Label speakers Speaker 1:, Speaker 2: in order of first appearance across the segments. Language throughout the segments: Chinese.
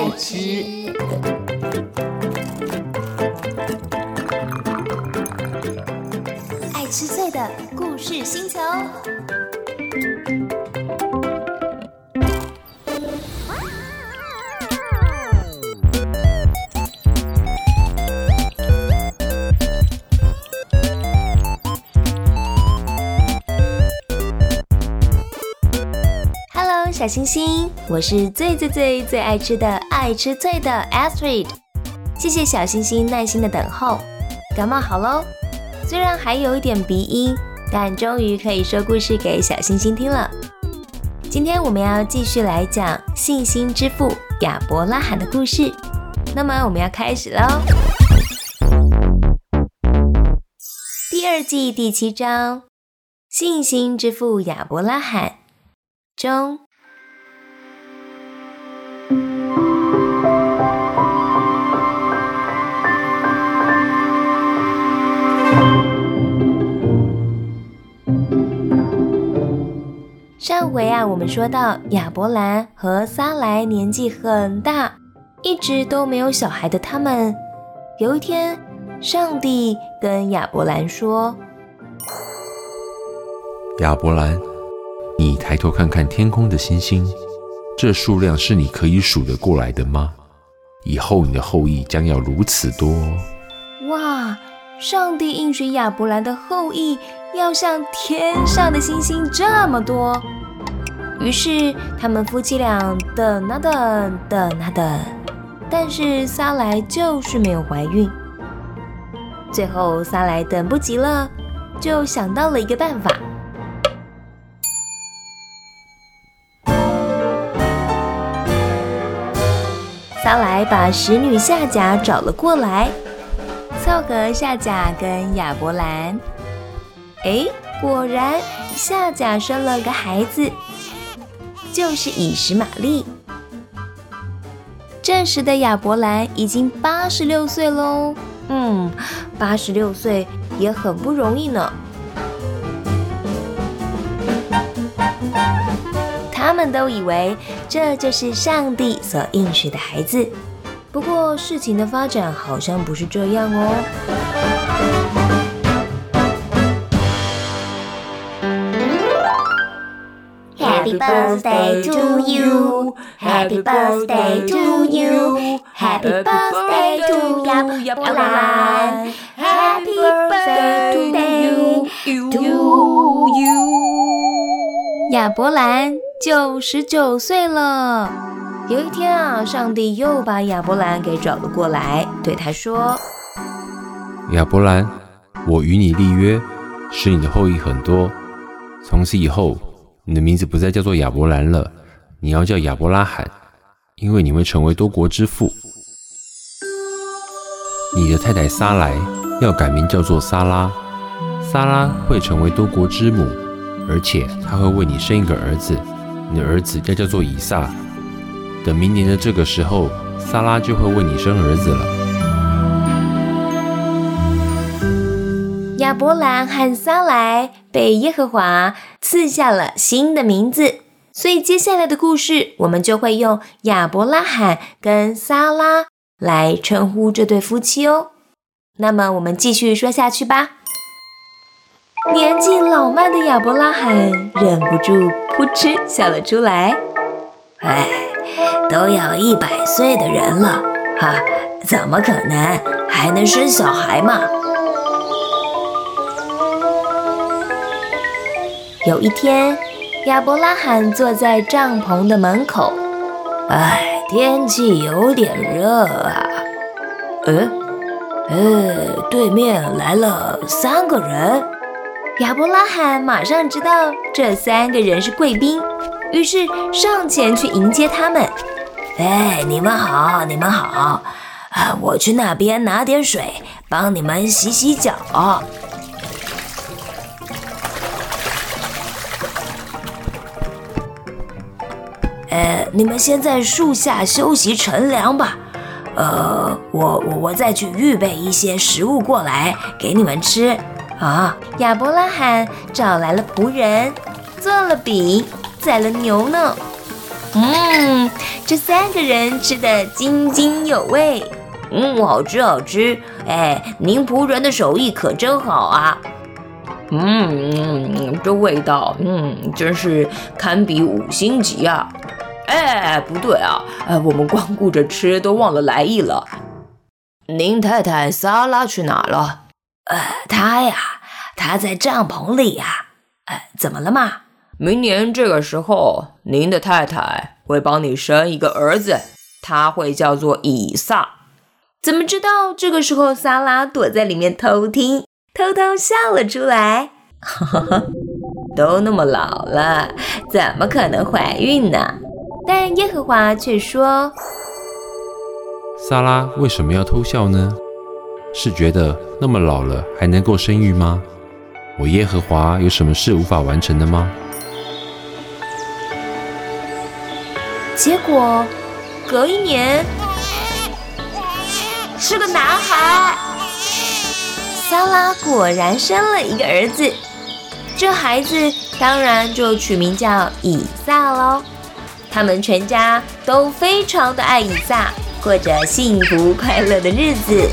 Speaker 1: 爱吃，爱吃脆的故事星球。小星星，我是最最最最爱吃的爱吃脆的 Astrid。谢谢小星星耐心的等候。感冒好喽，虽然还有一点鼻音，但终于可以说故事给小星星听了。今天我们要继续来讲信心之父亚伯拉罕的故事。那么我们要开始喽。第二季第七章：信心之父亚伯拉罕中。上回啊，我们说到亚伯兰和撒莱年纪很大，一直都没有小孩的他们，有一天，上帝跟亚伯兰说：“
Speaker 2: 亚伯兰，你抬头看看天空的星星，这数量是你可以数得过来的吗？以后你的后裔将要如此多。”
Speaker 1: 哇！上帝应许亚伯兰的后裔要像天上的星星这么多。于是他们夫妻俩等啊等，等啊等，但是撒莱就是没有怀孕。最后撒莱等不及了，就想到了一个办法。撒莱把使女夏甲找了过来，凑合夏甲跟亚伯兰。哎，果然夏甲生了个孩子。就是以实玛利。这时的亚伯兰已经八十六岁喽，嗯，八十六岁也很不容易呢。们都以为这就是上帝所应许的孩子，不过事情的发展好像不是这样哦。Happy birthday to you, Happy birthday to you, Happy birthday to 亚伯兰，Happy birthday to you, to you。亚伯兰九十九岁了。有一天啊，上帝又把亚伯兰给找了过来，对他说：“
Speaker 2: 亚伯兰，我与你立约，使你的后裔很多，从此以后。”你的名字不再叫做亚伯兰了，你要叫亚伯拉罕，因为你会成为多国之父。你的太太撒莱要改名叫做撒拉，撒拉会成为多国之母，而且她会为你生一个儿子，你的儿子要叫做以撒。等明年的这个时候，撒拉就会为你生儿子了。
Speaker 1: 亚伯兰和撒莱被耶和华赐下了新的名字，所以接下来的故事我们就会用亚伯拉罕跟撒拉来称呼这对夫妻哦。那么我们继续说下去吧。年纪老迈的亚伯拉罕忍不住扑哧笑了出来。
Speaker 3: 哎，都要一百岁的人了，哈，怎么可能还能生小孩嘛？
Speaker 1: 有一天，亚伯拉罕坐在帐篷的门口。
Speaker 3: 哎，天气有点热啊。呃，呃，对面来了三个人。
Speaker 1: 亚伯拉罕马上知道这三个人是贵宾，于是上前去迎接他们。
Speaker 3: 哎，你们好，你们好。啊，我去那边拿点水，帮你们洗洗脚。呃，你们先在树下休息乘凉吧。呃，我我我再去预备一些食物过来给你们吃啊。
Speaker 1: 亚伯拉罕找来了仆人，做了饼，宰了牛呢。嗯，这三个人吃得津津有味。嗯，好吃好吃。哎，您仆人的手艺可真好啊。嗯，这味道，嗯，真是堪比五星级啊。哎，不对啊，哎，我们光顾着吃，都忘了来意了。您太太萨拉去哪了？呃，他呀，他在帐篷里呀。呃，怎么了嘛？明年这个时候，您的太太会帮你生一个儿子，他会叫做以撒。怎么知道这个时候，萨拉躲在里面偷听，偷偷笑了出来。都那么老了，怎么可能怀孕呢？但耶和华却说：“
Speaker 2: 萨拉为什么要偷笑呢？是觉得那么老了还能够生育吗？我耶和华有什么事无法完成的吗？”
Speaker 1: 结果，隔一年是个男孩，萨拉果然生了一个儿子。这孩子当然就取名叫以撒喽。他们全家都非常的爱以撒，过着幸福快乐的日子。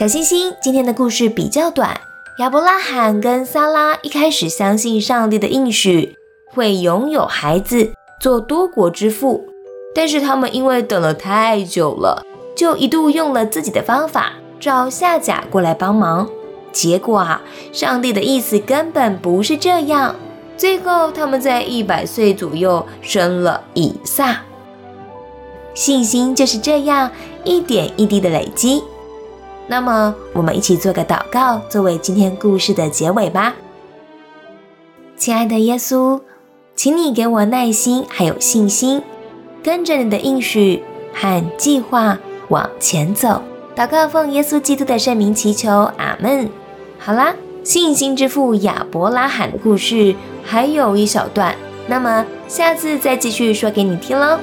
Speaker 1: 小星星，今天的故事比较短。亚伯拉罕跟撒拉一开始相信上帝的应许，会拥有孩子，做多国之父。但是他们因为等了太久了，就一度用了自己的方法，找夏甲过来帮忙。结果啊，上帝的意思根本不是这样。最后，他们在一百岁左右生了以撒。信心就是这样一点一滴的累积。那么，我们一起做个祷告，作为今天故事的结尾吧。亲爱的耶稣，请你给我耐心，还有信心，跟着你的应许和计划往前走。祷告奉耶稣基督的圣名祈求，阿门。好啦，信心之父亚伯拉罕的故事还有一小段，那么下次再继续说给你听喽。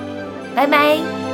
Speaker 1: 拜拜。